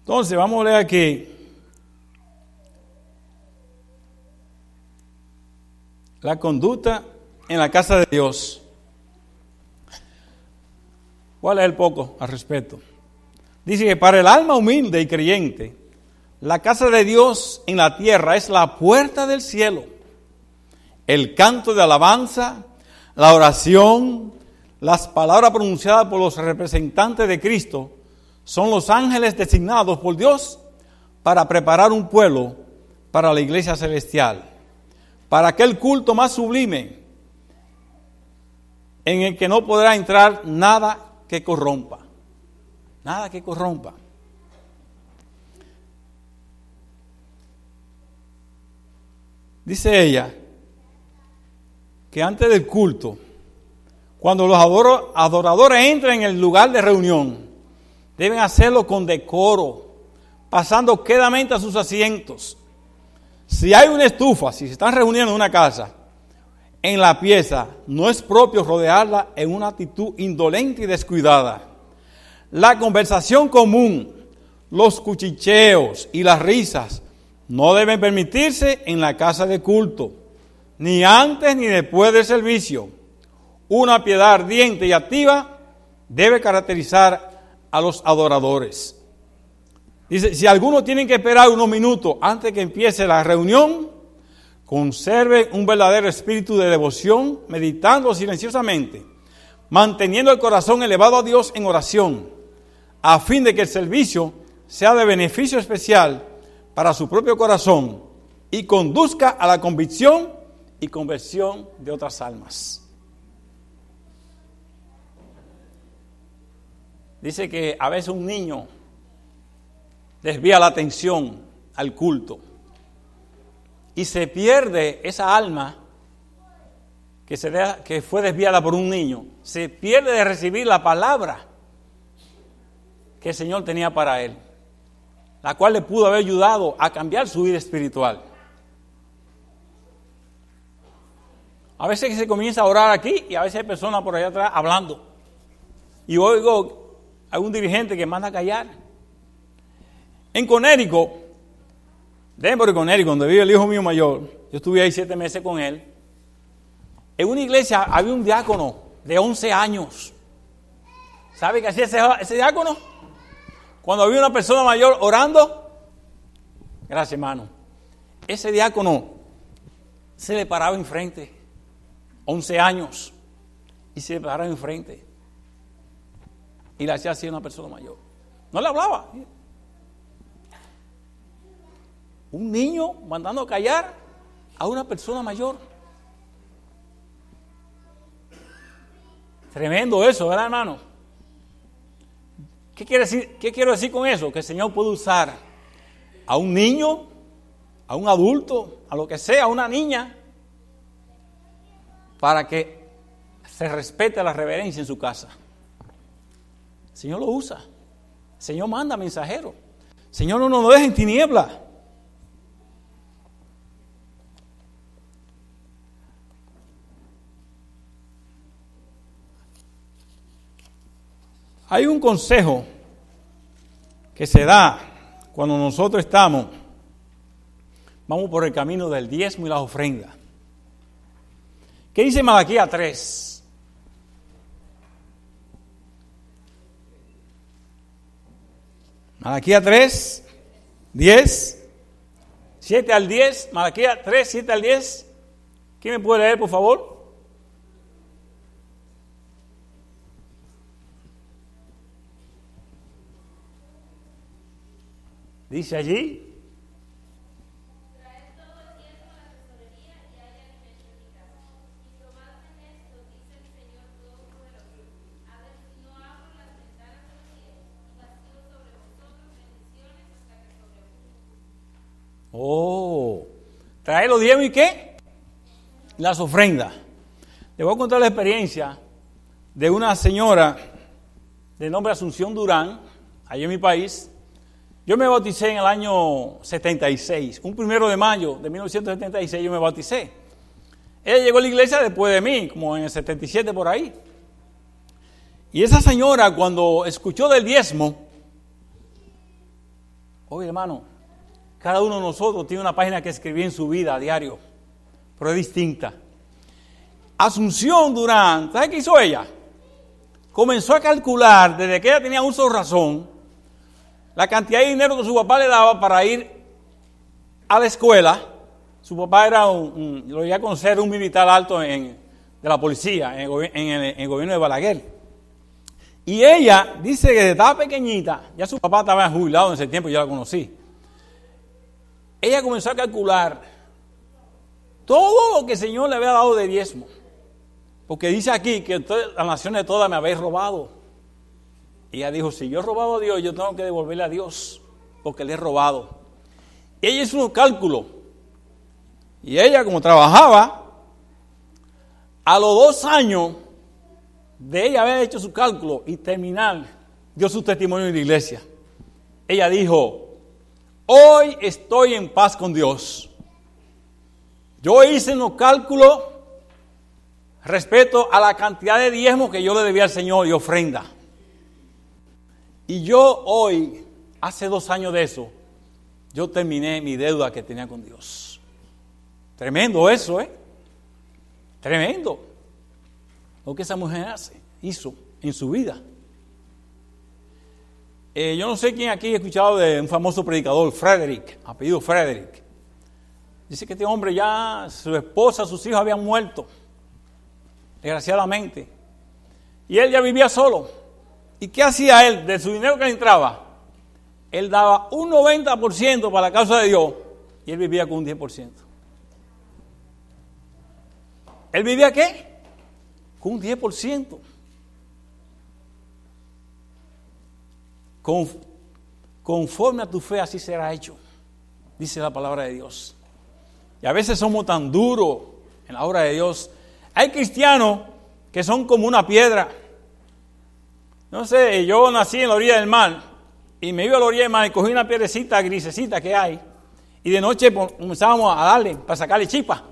Entonces, vamos a leer aquí. La conducta en la casa de Dios. ¿Cuál es el poco al respecto? Dice que para el alma humilde y creyente, la casa de Dios en la tierra es la puerta del cielo. El canto de alabanza, la oración, las palabras pronunciadas por los representantes de Cristo son los ángeles designados por Dios para preparar un pueblo para la iglesia celestial, para aquel culto más sublime en el que no podrá entrar nada que corrompa, nada que corrompa. Dice ella que antes del culto, cuando los adoradores entran en el lugar de reunión, Deben hacerlo con decoro, pasando quedamente a sus asientos. Si hay una estufa, si se están reuniendo en una casa, en la pieza, no es propio rodearla en una actitud indolente y descuidada. La conversación común, los cuchicheos y las risas no deben permitirse en la casa de culto, ni antes ni después del servicio. Una piedad ardiente y activa debe caracterizar a los adoradores. Dice, si algunos tienen que esperar unos minutos antes que empiece la reunión, conserven un verdadero espíritu de devoción, meditando silenciosamente, manteniendo el corazón elevado a Dios en oración, a fin de que el servicio sea de beneficio especial para su propio corazón y conduzca a la convicción y conversión de otras almas. Dice que a veces un niño desvía la atención al culto y se pierde esa alma que, se que fue desviada por un niño, se pierde de recibir la palabra que el Señor tenía para él, la cual le pudo haber ayudado a cambiar su vida espiritual. A veces se comienza a orar aquí y a veces hay personas por allá atrás hablando. Y oigo hay un dirigente que manda a callar. En Conérico, Denver, Conérico, donde vive el hijo mío mayor, yo estuve ahí siete meses con él. En una iglesia había un diácono de 11 años. ¿Sabe qué hacía ese, ese diácono? Cuando había una persona mayor orando, gracias hermano, ese diácono se le paraba enfrente, 11 años, y se le paraba enfrente y la hacía así a una persona mayor. No le hablaba. Un niño mandando a callar a una persona mayor. Tremendo eso, ¿verdad, hermano? ¿Qué, decir, ¿Qué quiero decir con eso? Que el Señor puede usar a un niño, a un adulto, a lo que sea, a una niña, para que se respete la reverencia en su casa. Señor lo usa. Señor manda mensajero. Señor no nos deja en tiniebla. Hay un consejo que se da cuando nosotros estamos vamos por el camino del diezmo y la ofrenda. ¿Qué dice Malaquía 3? Malaquía 3, 10, 7 al 10, Malaquía 3, 7 al 10. ¿Quién me puede leer, por favor? Dice allí, Oh, trae los diezmos y qué? Las ofrendas. Le voy a contar la experiencia de una señora de nombre Asunción Durán, allá en mi país. Yo me bauticé en el año 76, un primero de mayo de 1976 yo me bauticé. Ella llegó a la iglesia después de mí, como en el 77 por ahí. Y esa señora cuando escuchó del diezmo, oye hermano, cada uno de nosotros tiene una página que escribí en su vida a diario, pero es distinta. Asunción Durán, ¿sabe qué hizo ella? Comenzó a calcular desde que ella tenía uso de razón la cantidad de dinero que su papá le daba para ir a la escuela. Su papá era un, lo iba a conocer un militar alto en, de la policía en el, gobierno de Balaguer. Y ella dice que desde estaba pequeñita, ya su papá estaba jubilado en ese tiempo, yo la conocí ella comenzó a calcular todo lo que el Señor le había dado de diezmo. Porque dice aquí que las naciones todas me habéis robado. Ella dijo, si yo he robado a Dios, yo tengo que devolverle a Dios, porque le he robado. Y ella hizo un cálculo. Y ella, como trabajaba, a los dos años de ella haber hecho su cálculo y terminar, dio su testimonio en la iglesia. Ella dijo, Hoy estoy en paz con Dios. Yo hice unos cálculos respecto a la cantidad de diezmo que yo le debía al Señor y ofrenda. Y yo hoy, hace dos años de eso, yo terminé mi deuda que tenía con Dios. Tremendo eso, ¿eh? Tremendo. Lo que esa mujer hace, hizo en su vida. Eh, yo no sé quién aquí ha escuchado de un famoso predicador, Frederick, apellido Frederick. Dice que este hombre ya, su esposa, sus hijos habían muerto, desgraciadamente. Y él ya vivía solo. ¿Y qué hacía él de su dinero que le entraba? Él daba un 90% para la causa de Dios y él vivía con un 10%. ¿Él vivía qué? Con un 10%. conforme a tu fe así será hecho, dice la palabra de Dios. Y a veces somos tan duros en la obra de Dios. Hay cristianos que son como una piedra. No sé, yo nací en la orilla del mar y me iba a la orilla del mar y cogí una piedrecita grisecita que hay y de noche comenzábamos a darle para sacarle chispa.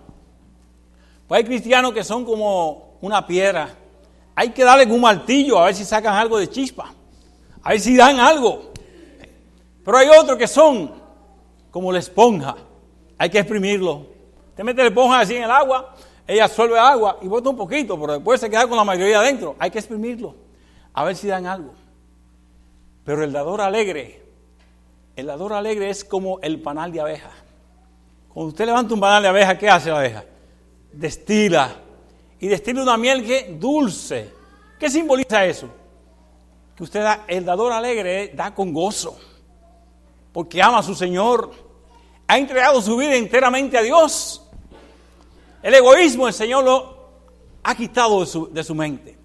Pues hay cristianos que son como una piedra. Hay que darle un martillo a ver si sacan algo de chispa. Ahí sí dan algo. Pero hay otros que son como la esponja. Hay que exprimirlo. Te mete la esponja así en el agua, ella absorbe agua y bota un poquito, pero después se queda con la mayoría adentro. Hay que exprimirlo. A ver si dan algo. Pero el dador alegre, el dador alegre es como el panal de abeja. Cuando usted levanta un panal de abeja, ¿qué hace la abeja? Destila. Y destila una miel que dulce. ¿Qué simboliza eso? que usted da, el dador alegre da con gozo, porque ama a su Señor, ha entregado su vida enteramente a Dios. El egoísmo el Señor lo ha quitado de su, de su mente.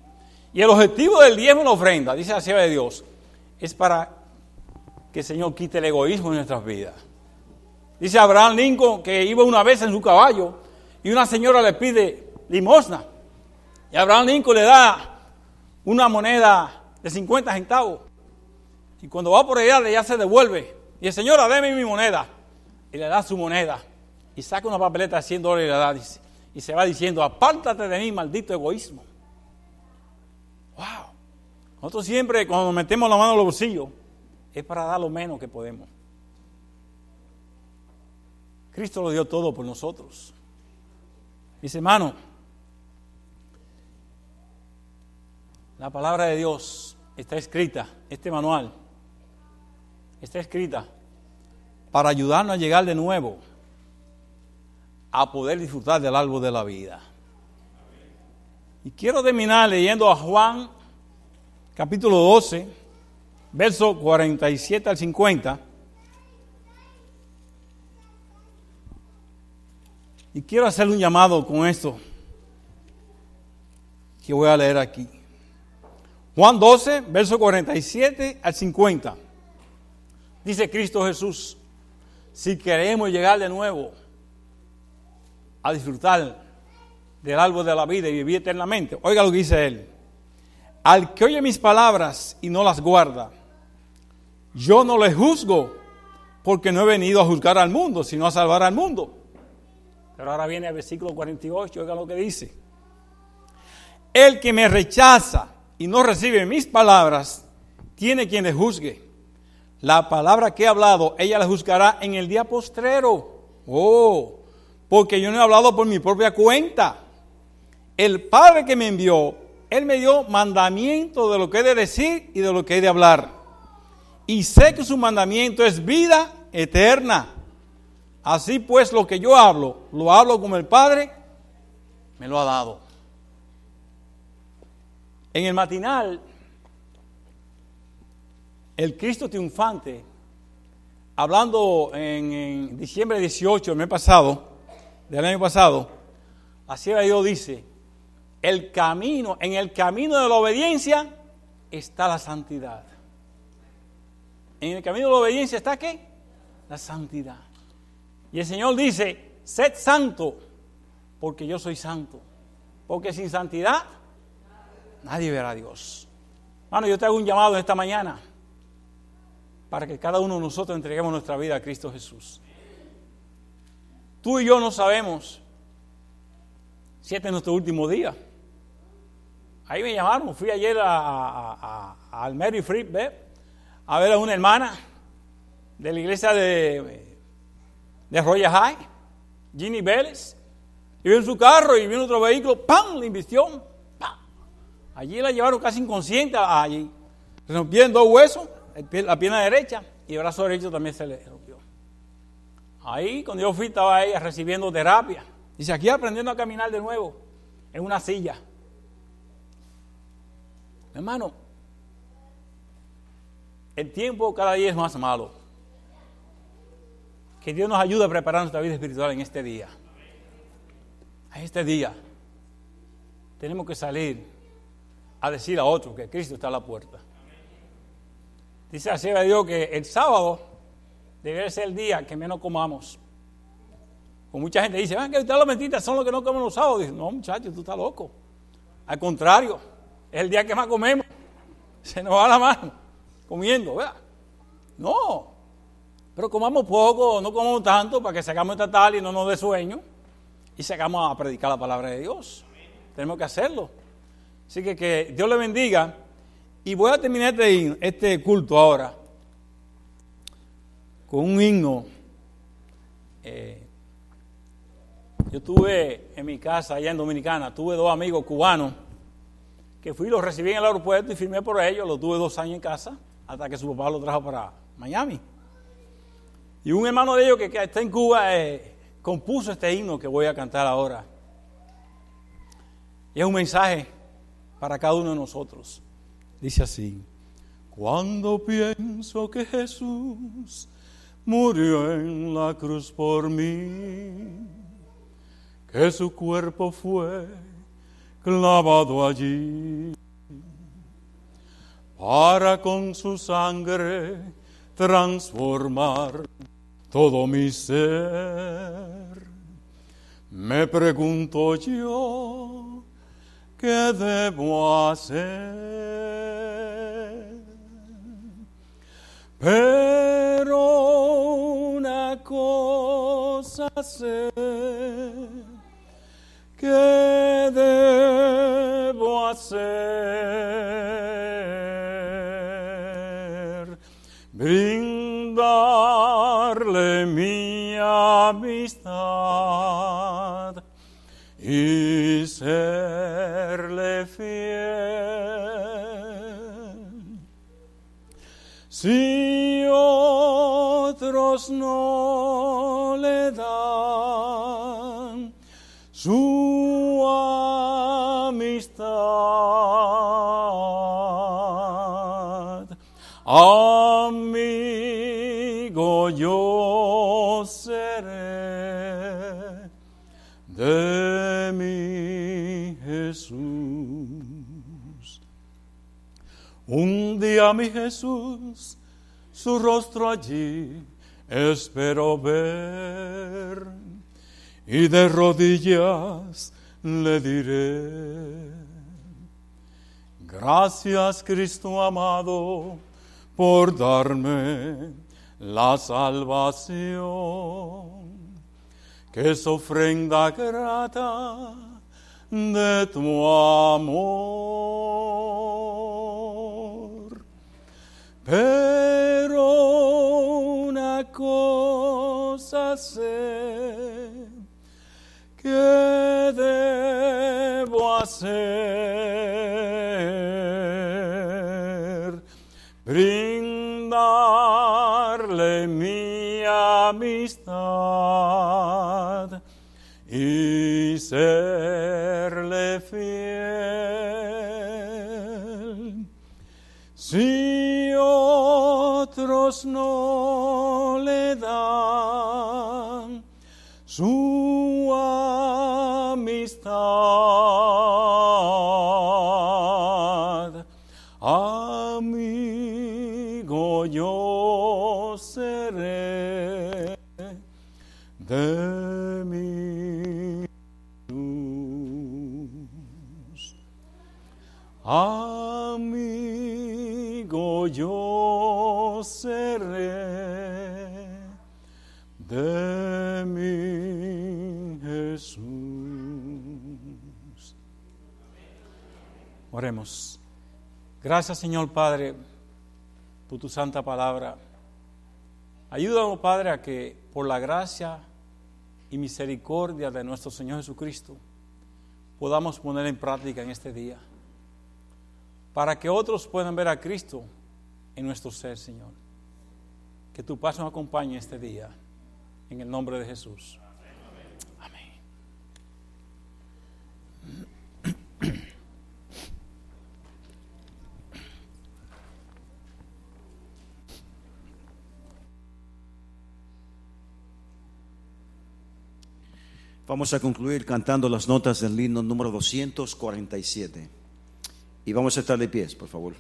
Y el objetivo del diezmo y la ofrenda, dice la sierva de Dios, es para que el Señor quite el egoísmo en nuestras vidas. Dice Abraham Lincoln que iba una vez en su caballo y una señora le pide limosna. Y Abraham Lincoln le da una moneda de 50 centavos. Y cuando va por allá, ya se devuelve. Y el Señor, dame mi moneda. Y le da su moneda. Y saca una papeleta de 100 dólares y le da. Y se va diciendo, apártate de mí, maldito egoísmo. Wow. Nosotros siempre, cuando metemos la mano en los bolsillos, es para dar lo menos que podemos. Cristo lo dio todo por nosotros. Dice, hermano, la palabra de Dios está escrita, este manual está escrita para ayudarnos a llegar de nuevo a poder disfrutar del árbol de la vida. Y quiero terminar leyendo a Juan capítulo 12, verso 47 al 50. Y quiero hacer un llamado con esto que voy a leer aquí. Juan 12, verso 47 al 50. Dice Cristo Jesús, si queremos llegar de nuevo a disfrutar del árbol de la vida y vivir eternamente, oiga lo que dice él. Al que oye mis palabras y no las guarda, yo no le juzgo porque no he venido a juzgar al mundo, sino a salvar al mundo. Pero ahora viene el versículo 48, oiga lo que dice. El que me rechaza y no recibe mis palabras, tiene quien le juzgue. La palabra que he hablado, ella la juzgará en el día postrero. Oh, porque yo no he hablado por mi propia cuenta. El Padre que me envió, Él me dio mandamiento de lo que he de decir y de lo que he de hablar. Y sé que su mandamiento es vida eterna. Así pues, lo que yo hablo, lo hablo como el Padre me lo ha dado. En el matinal, el Cristo triunfante, hablando en, diciembre 18, el mes pasado, del año pasado, así Dios dice, el camino, en el camino de la obediencia está la santidad. En el camino de la obediencia está qué? La santidad. Y el Señor dice, sed santo, porque yo soy santo. Porque sin santidad nadie verá a Dios. Bueno, yo te hago un llamado esta mañana para que cada uno de nosotros entreguemos nuestra vida a Cristo Jesús. Tú y yo no sabemos si este es nuestro último día. Ahí me llamaron, fui ayer al Mary Free a ver a una hermana de la iglesia de, de Royal High, Ginny Vélez, y vio en su carro y vino otro vehículo, ¡pam! La invistión, ¡pam! Allí la llevaron casi inconsciente allí. Se rompieron dos huesos, la pierna derecha y el brazo derecho también se le rompió. Ahí, cuando yo fui, estaba ella recibiendo terapia. Dice, aquí aprendiendo a caminar de nuevo, en una silla. Hermano, el tiempo cada día es más malo. Que Dios nos ayude a preparar nuestra vida espiritual en este día. En este día tenemos que salir a decir a otros que Cristo está a la puerta. Dice así a Dios que el sábado debe ser el día que menos comamos. Como mucha gente dice, ah, que ustedes las mentiras son los que no comen los sábados. Dice, no, muchachos, tú estás loco. Al contrario, es el día que más comemos. Se nos va la mano comiendo, ¿verdad? No. Pero comamos poco, no comamos tanto para que sacamos esta tal y no nos dé sueño y sacamos a predicar la palabra de Dios. Tenemos que hacerlo. Así que que Dios le bendiga. Y voy a terminar este, este culto ahora con un himno. Eh, yo tuve en mi casa allá en Dominicana, tuve dos amigos cubanos que fui, los recibí en el aeropuerto y firmé por ellos, los tuve dos años en casa, hasta que su papá lo trajo para Miami. Y un hermano de ellos que, está en Cuba eh, compuso este himno que voy a cantar ahora. Y es un mensaje para cada uno de nosotros. Dice así, cuando pienso que Jesús murió en la cruz por mí, que su cuerpo fue clavado allí, para con su sangre transformar todo mi ser. Me pregunto yo, ¿qué debo hacer? Pero una cosa sé ¿Qué debo hacer? Brindarle mi amistad y serle fiel. Si otros no Un día mi Jesús, su rostro allí espero ver y de rodillas le diré, gracias Cristo amado por darme la salvación que es ofrenda grata de tu amor. Pero una cosa sé que debo hacer, brindarle mi amistad y serle otros no le dan su amistad, amigo yo seré Gracias Señor Padre por tu santa palabra. Ayúdanos Padre a que por la gracia y misericordia de nuestro Señor Jesucristo podamos poner en práctica en este día. Para que otros puedan ver a Cristo en nuestro ser, Señor. Que tu paz nos acompañe este día. En el nombre de Jesús. Vamos a concluir cantando las notas del himno número 247. Y vamos a estar de pies, por favor.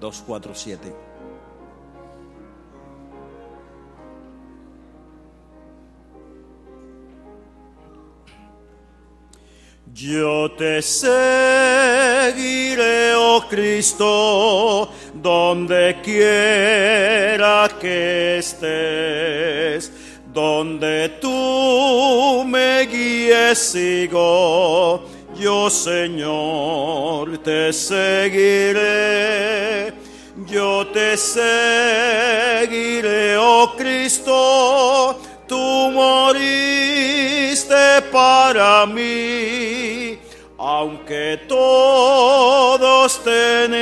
Dos, cuatro, siete. Yo te seguiré, oh Cristo, donde quiera que estés, donde tú me guíes, sigo. Yo, Señor, te seguiré. Yo te seguiré, oh Cristo, tú moriste para mí, aunque todos tenemos